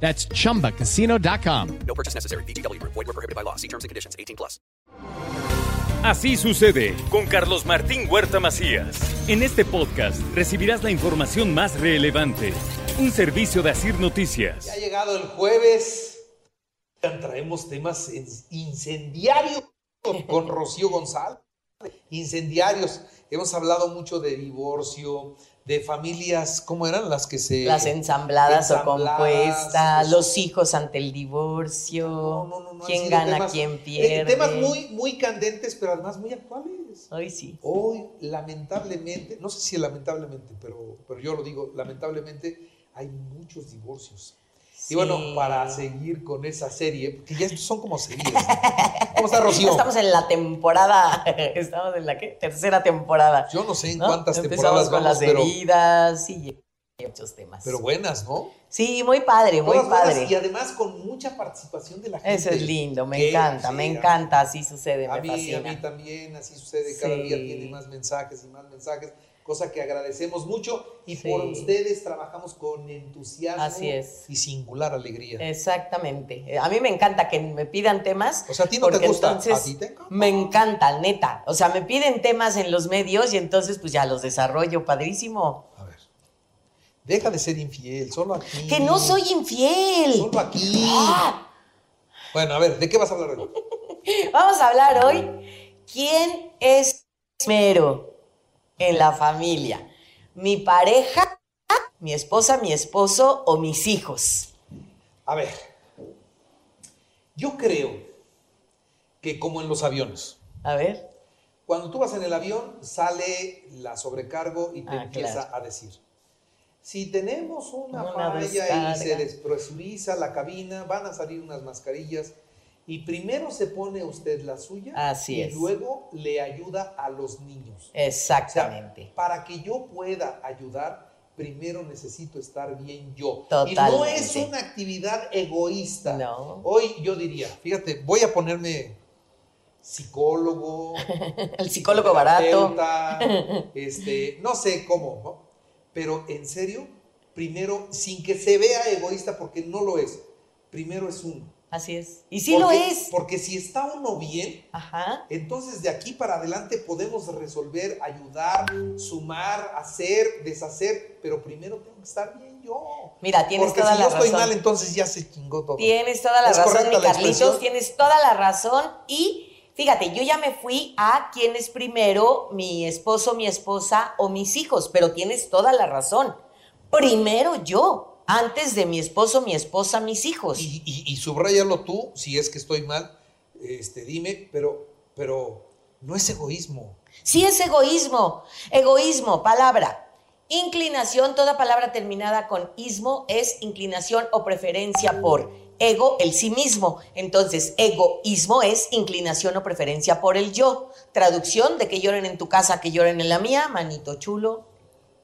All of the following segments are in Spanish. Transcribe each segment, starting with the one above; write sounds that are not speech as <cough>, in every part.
That's chumbacasino.com. No purchase necessary. BGW. Void were prohibited by law. See terms and conditions. 18 plus. Así sucede con Carlos Martín Huerta Macías. En este podcast recibirás la información más relevante. Un servicio de Asir Noticias. Ya ha llegado el jueves. Traemos temas incendiarios con Rocío González. Incendiarios. Hemos hablado mucho de divorcio, de familias, ¿cómo eran las que se... Las ensambladas, o compuestas, pues- los hijos ante el divorcio, No, no, no, quién gana, temas- quién eh, pierde. temas muy, muy candentes, pero además muy actuales. Ay, sí. Hoy, lamentablemente, no sé si lamentablemente, pero, pero yo lo digo, lamentablemente hay muchos divorcios. Y bueno, para seguir con esa serie, porque ya estos son como series. ¿no? ¿Cómo está Rocío? Estamos en la temporada, estamos en la ¿qué? tercera temporada. Yo no sé en ¿no? cuántas Empezamos temporadas con vamos, las pero, heridas, y muchos temas. pero buenas, ¿no? sí, muy padre, muy Todas buenas padre. Y además con mucha participación de la gente. Eso es lindo, me encanta, me a- encanta, así sucede, A me mí, a fascina. mí también, así sucede, cada Sí. día tiene más mensajes y más mensajes, cosa que agradecemos mucho y Sí. por ustedes trabajamos con entusiasmo Así es. y singular alegría. Exactamente. Eh, A mí me encanta que me pidan temas. O sea, a ti no te gusta, entonces a ti te encanta. Me encanta, neta. O sea, me piden temas en los medios y entonces pues ya los desarrollo, padrísimo. A ver, deja de ser infiel, solo aquí. Que no soy infiel. Solo aquí. Ah, Bueno, a ver, ¿de qué vas a hablar hoy? <laughs> Vamos a hablar hoy. ¿Quién es primero en la familia? ¿Mi pareja, mi esposa, mi esposo o mis hijos? A ver, yo creo que como en los aviones, A ver. Cuando tú vas en el avión, sale la sobrecargo y te Ah, empieza claro. a decir, si tenemos una, Una falla y se despresuriza la cabina, van a salir unas mascarillas y primero se pone usted la suya Así y es. luego le ayuda a los niños. O sea, Exactamente. para que yo pueda ayudar, primero necesito estar bien yo. Y no es una actividad egoísta. No. Hoy yo diría, fíjate, voy a ponerme psicólogo, <laughs> El psicólogo barato. <laughs> este, no sé cómo, ¿no? Pero en serio, primero, sin que se vea egoísta, porque no lo es, primero es uno. Así es. Y sí lo es. Porque si está uno bien, Ajá. entonces de aquí para adelante podemos resolver, ayudar, sumar, hacer, deshacer, pero primero tengo que estar bien yo. Mira, tienes Porque toda si la yo estoy mal, entonces ya se chingó todo. Tienes toda la ¿Es razón, mi Carlitos, tienes toda la razón. Y fíjate, yo ya me fui a quién es primero, mi esposo, mi esposa o mis hijos, pero tienes toda la razón. Primero yo, antes de mi esposo, mi esposa, mis hijos. Y, y, y subrayalo tú, si es que estoy mal, este, dime, pero, pero no es egoísmo. Sí es egoísmo. Egoísmo, palabra. Inclinación, toda palabra terminada con ismo es inclinación o preferencia por ego, el sí mismo. Entonces, egoísmo es inclinación o preferencia por el yo. Traducción de que lloren en tu casa, que lloren en la mía, manito chulo,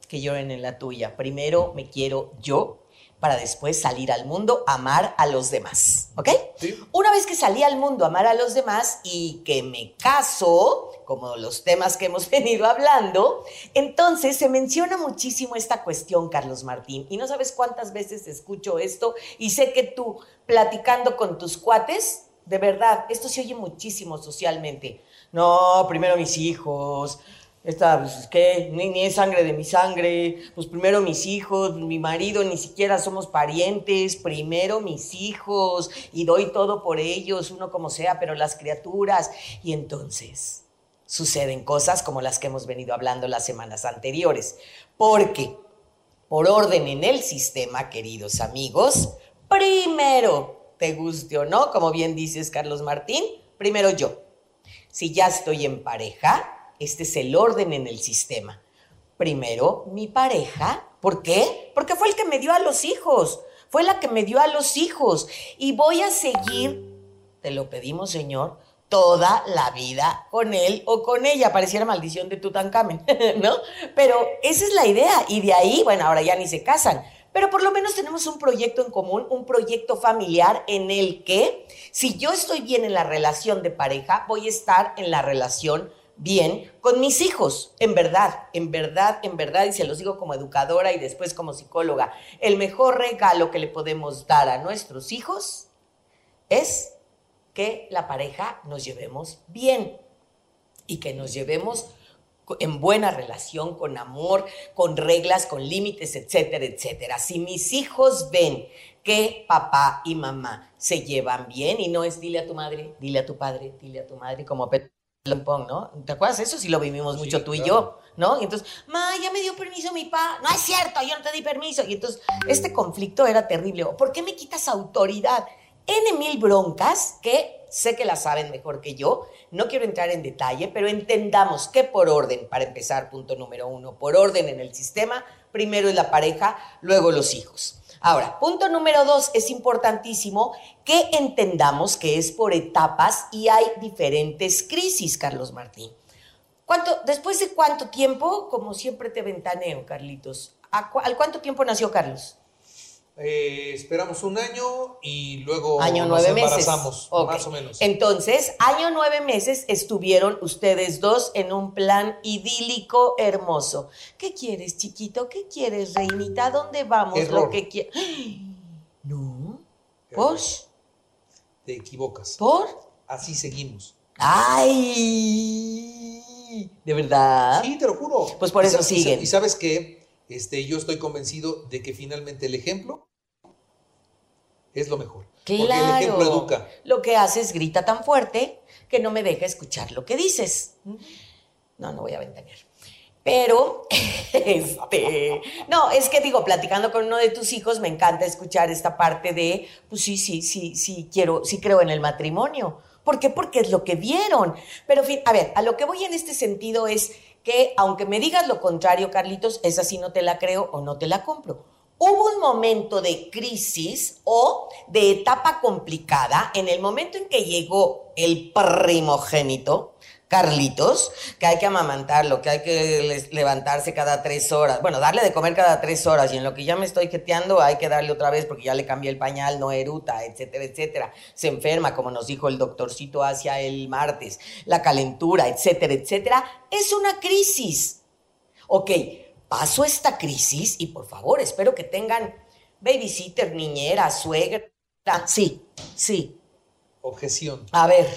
que lloren en la tuya. Primero me quiero yo para después salir al mundo, amar a los demás. ¿Ok? Sí. Una vez que salí al mundo a amar a los demás y que me caso, como los temas que hemos <laughs> venido hablando, entonces se menciona muchísimo esta cuestión, Carlos Martín. Y no sabes cuántas veces escucho esto y sé que tú, platicando con tus cuates, de verdad, esto se oye muchísimo socialmente. No, primero mis hijos. Esta, pues, ¿qué? Ni, ni es sangre de mi sangre. Pues primero mis hijos, mi marido, ni siquiera somos parientes. Primero mis hijos. Y doy todo por ellos, uno como sea, pero las criaturas. Y entonces suceden cosas como las que hemos venido hablando las semanas anteriores. Porque, por orden en el sistema, queridos amigos, primero, te guste o no, como bien dices Carlos Martín, primero yo. Si ya estoy en pareja, este es el orden en el sistema. Primero mi pareja. ¿Por qué? Porque fue el que me dio a los hijos. Fue la que me dio a los hijos. Y voy a seguir, te lo pedimos Señor, toda la vida con él o con ella. Pareciera maldición de Tutankamen, <laughs> ¿no? Pero esa es la idea. Y de ahí, bueno, ahora ya ni se casan. Pero por lo menos tenemos un proyecto en común, un proyecto familiar en el que si yo estoy bien en la relación de pareja, voy a estar en la relación bien con mis hijos. En verdad, en verdad, en verdad, y se los digo como educadora y después como psicóloga, el mejor regalo que le podemos dar a nuestros hijos es que la pareja nos llevemos bien y que nos llevemos en buena relación, con amor, con reglas, con límites, etcétera, etcétera. Si mis hijos ven que papá y mamá se llevan bien y no es dile a tu madre, dile a tu padre, dile a tu madre, como Pong, ¿no? ¿Te acuerdas eso? Si lo vivimos mucho tú y yo, ¿no? Y entonces, ma, ya me dio permiso mi papá. No es cierto, yo no te di permiso. Y entonces, este conflicto era terrible. ¿Por qué me quitas autoridad? N mil broncas que sé que las saben mejor que yo, no quiero entrar en detalle, pero entendamos que por orden, para empezar, punto número uno, por orden en el sistema, primero es la pareja, luego los hijos. Ahora, punto número dos, es importantísimo que entendamos que es por etapas y hay diferentes crisis, Carlos Martín. ¿Cuánto, después de cuánto tiempo, como siempre te ventaneo, Carlitos, ¿al cuánto tiempo nació Carlos? Eh, esperamos un año y luego año nos nueve embarazamos, meses. más o menos. Entonces, año nueve meses estuvieron ustedes dos en un plan idílico hermoso. ¿Qué quieres, chiquito? ¿Qué quieres, reinita? ¿Dónde vamos? Error. Lo que quieres. No. ¿Por? Te equivocas. ¿Por? Así seguimos. ¡Ay! ¿De verdad? Sí, te lo juro. Pues por Y eso siguen. Y sabes que este, yo estoy convencido de que finalmente el ejemplo es lo mejor. Porque el Claro. ejemplo educa. Lo que haces grita tan fuerte que no me deja escuchar lo que dices. No, no voy a ventanear. Pero, <laughs> este, no, es que digo, platicando con uno de tus hijos, me encanta escuchar esta parte de, pues sí, sí, sí, sí, quiero, sí creo en el matrimonio. ¿Por qué? Porque es lo que vieron. Pero, a ver, a lo que voy en este sentido es que, aunque me digas lo contrario, Carlitos, esa sí no te la creo o no te la compro. Hubo un momento de crisis o de etapa complicada en el momento en que llegó el primogénito, Carlitos, que hay que amamantarlo, que hay que levantarse cada tres horas. Bueno, darle de comer cada tres horas y en lo que ya me estoy jeteando hay que darle otra vez porque ya le cambié el pañal, no eruta, etcétera, etcétera. Se enferma, como nos dijo el doctorcito hacia el martes, la calentura, etcétera, etcétera. Es una crisis. Ok, paso esta crisis y por favor, espero que tengan babysitter, niñera, suegra. Sí, sí. Objeción. A ver,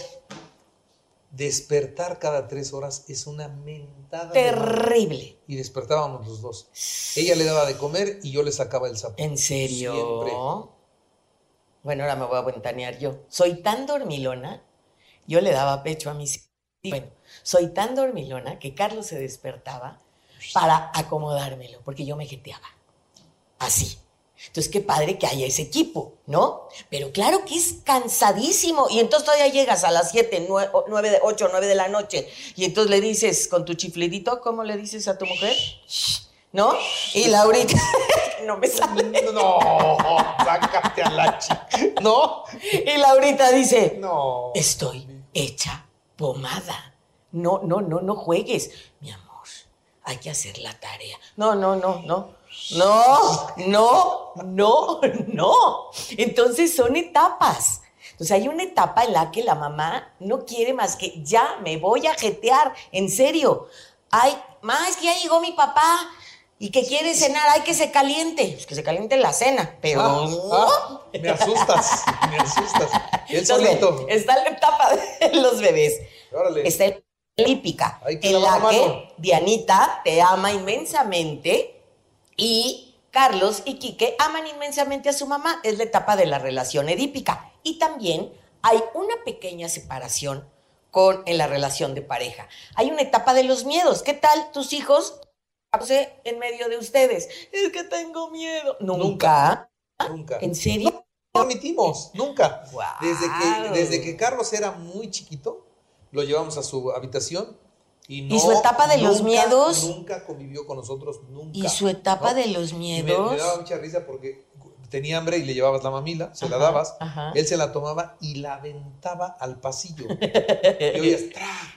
Despertar cada tres horas es una mentada. de terrible. Y despertábamos los dos. Ella le daba de comer y yo le sacaba el zapato. ¿En serio? Siempre. Bueno, ahora me voy a ventanear yo. Soy tan dormilona, yo le daba pecho a mis. Bueno, soy tan dormilona que Carlos se despertaba para acomodármelo, porque yo me jeteaba. Así. Entonces, qué padre que haya ese equipo, ¿no? Pero claro que es cansadísimo. Y entonces todavía llegas a las 7, 9, de 8, 9 de la noche. Y entonces le dices con tu chiflidito, ¿cómo le dices a tu mujer? ¿No? Y Laurita, <laughs> no me sale. No, sácate a la chica. No, Y Laurita dice, no. estoy hecha pomada. No, no, no, no juegues. Mi amor, hay que hacer la tarea. No, no, no, no. No, no, no, no. Entonces son etapas. Entonces hay una etapa en la que la mamá no quiere más que ya me voy a jetear, en serio. Ay, más que ya llegó mi papá y que quiere cenar, hay que se caliente. Pues que se caliente la cena, pero Ah, no. ah, me asustas, me asustas. Él solito. está la etapa de los bebés. Órale. Está la lípica, en la la que. Dianita te ama inmensamente y Carlos y Quique aman inmensamente a su mamá. Es la etapa de la relación edípica. Y también hay una pequeña separación con, en la relación de pareja. Hay una etapa de los miedos. ¿Qué tal tus hijos? en medio de ustedes. Es que tengo miedo. Nunca. Nunca. ¿En serio? No admitimos, nunca. Guau. Desde, que, desde que Carlos era muy chiquito, lo llevamos a su habitación y no. ¿Y su etapa de los miedos? Nunca convivió con nosotros, nunca. ¿Y su etapa ¿no? de los me- miedos? Me, daba mucha risa porque tenía hambre y le llevabas la mamila, se la dabas, ajá. él se la tomaba y la aventaba al pasillo. <laughs> y oías,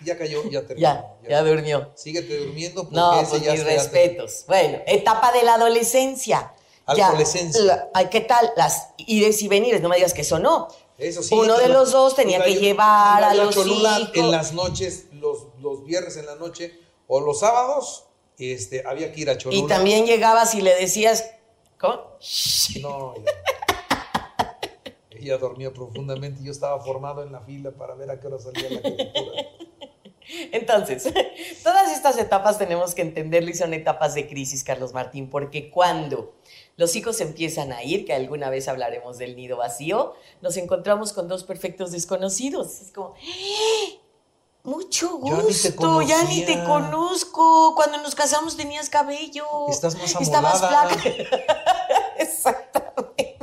ya cayó, ya terminó. Ya, ya durmió. Síguete durmiendo porque No, ese pues ya mis respetos. Bueno, etapa de la adolescencia. Ya, Adolescencia. ¿Qué tal? Las ires y venires, no me digas que eso no. Eso sí, Uno de los dos tenía que llevar a los hijos. en las noches, los, viernes en la noche o los sábados, este, había que ir a Cholula. Y también llegabas y le decías, ¿cómo? <laughs> No, ella, ella dormía profundamente y yo estaba formado en la fila para ver a qué hora salía la criatura. <laughs> Entonces, <laughs> todas estas etapas tenemos que entenderlo y son etapas de crisis, Carlos Martín, porque cuando los hijos empiezan a ir, que alguna vez hablaremos del nido vacío, nos encontramos con dos perfectos desconocidos. Es como, <gasps> ¡eh! Mucho Ya ni te gusto, ya ni te conozco. Cuando nos casamos tenías cabello. Estás más Estabas amolada. flaca. <laughs> Exactamente.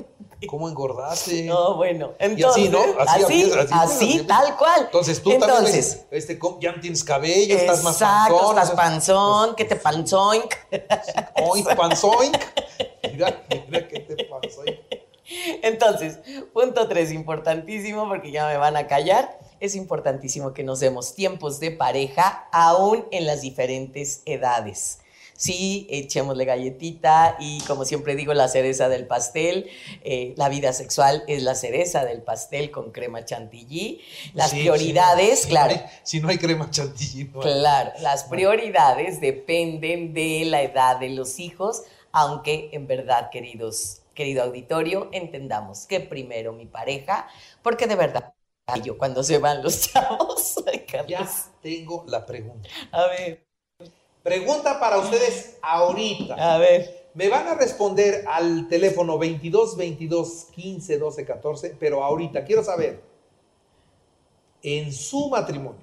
¿Cómo engordaste? No, bueno, Y entonces, así, ¿no? así, Así, así, tal cual. Entonces tú Entonces, también este, ya no tienes cabello, estás más Exacto, panzón. estás panzón, que te panzón. Oink, <laughs> panzoink. Mira, mira que te panzoink. Entonces, punto tres, importantísimo, porque ya me van a callar. Es importantísimo que nos demos tiempos de pareja, aún en las diferentes edades. Sí, echémosle galletita y como siempre digo, la cereza del pastel, eh, la vida sexual es la cereza del pastel con crema chantilly. Las Sí, prioridades, claro. Si no, hay, si no hay crema chantilly, no hay. Claro, las prioridades dependen de la edad de los hijos, aunque en verdad, queridos, querido auditorio, entendamos que primero mi pareja, porque de verdad, yo cuando se van los <laughs> chavos, ay, Ya tengo la pregunta. a ver, Pregunta para ustedes ahorita. a ver, Me van a responder al teléfono 22 22 15 12 14, pero ahorita quiero saber, en su matrimonio,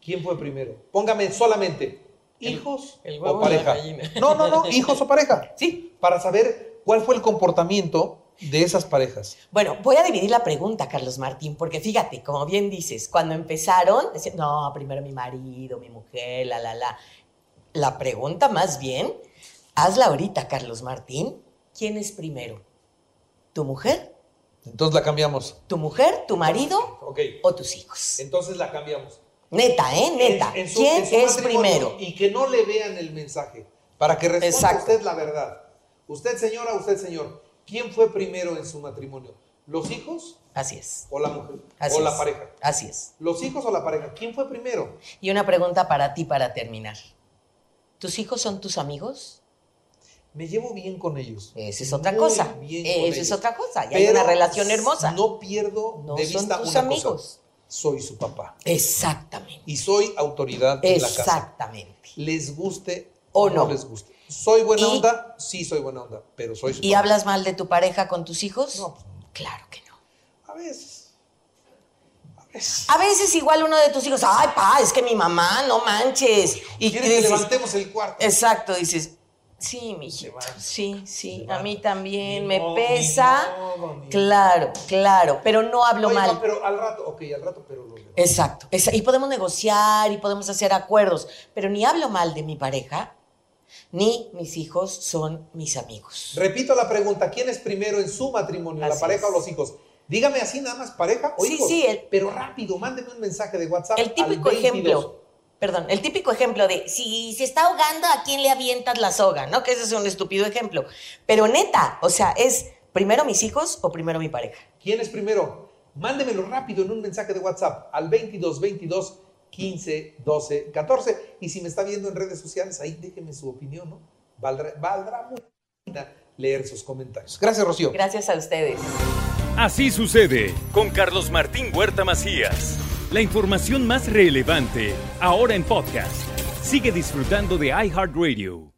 ¿quién fue primero? Póngame solamente hijos el o pareja. No, no, no, <laughs> hijos o pareja. sí. Para saber cuál fue el comportamiento de esas parejas. Bueno, voy a dividir la pregunta, Carlos Martín, porque fíjate, como bien dices, cuando empezaron, decían, no, primero mi marido, mi mujer, la, la, la. La pregunta más bien, hazla ahorita, Carlos Martín, ¿quién es primero? ¿Tu mujer? Entonces la cambiamos. ¿Tu mujer, tu marido Ok. o tus hijos? Entonces la cambiamos. Neta, ¿eh? Neta. En- en su- ¿Quién en es primero? Y que no le vean el mensaje. Para que responda Exacto. usted la verdad. Usted, señora, usted, señor. ¿Quién fue primero en su matrimonio? ¿Los hijos Así es. o la mujer? Así o la pareja. Así es. ¿Los hijos o la pareja? ¿Quién fue primero? Y una pregunta para ti para terminar. ¿Tus hijos son tus amigos? Me llevo bien con ellos. Esa es otra Muy cosa. bien con Esa es ellos. otra cosa. Y hay Pero una relación hermosa. No pierdo No de son vista tus una amigos. cosa. Soy su papá. Exactamente. Y soy autoridad en la casa. Exactamente. Les guste O no no. les guste. ¿Soy buena Y- onda? Sí, soy buena onda. Pero soy ¿Y hablas mal de tu pareja con tus hijos? No, pues no. Claro que no. A veces. A veces. A veces igual uno de tus hijos, ay, pa, es que mi mamá, no manches. Y ¿Quieres que levantemos el cuarto? exacto, dices, sí, levanta, sí, sí, a mí también Ni me modo, pesa. ni modo, ni- Claro, claro, pero no hablo Oye, mal. no, pero al rato, ok, al rato, pero lo. Exacto, y podemos negociar y podemos hacer acuerdos, pero ni hablo mal de mi pareja, ni mis hijos son mis amigos. Repito la pregunta, ¿quién es primero en su matrimonio, la pareja es. o los hijos? Dígame así nada más, pareja o Sí, hijos. sí, el- pero rápido, mándeme un mensaje de WhatsApp. El al típico 22. ejemplo, perdón, el típico ejemplo de si se está ahogando, ¿a quién le avientas la soga? ¿No? Que ese es un estúpido ejemplo. Pero neta, o sea, es primero mis hijos o primero mi pareja. ¿Quién es primero? Mándemelo rápido en un mensaje de WhatsApp al 22 22 15 12 14. Y si me está viendo en redes sociales, ahí déjeme su opinión, ¿no? Valdrá, valdrá mucho leer sus comentarios. Gracias, Rocío. Gracias a ustedes. Así sucede con Carlos Martín Huerta Macías. La información más relevante ahora en podcast. Sigue disfrutando de iHeartRadio.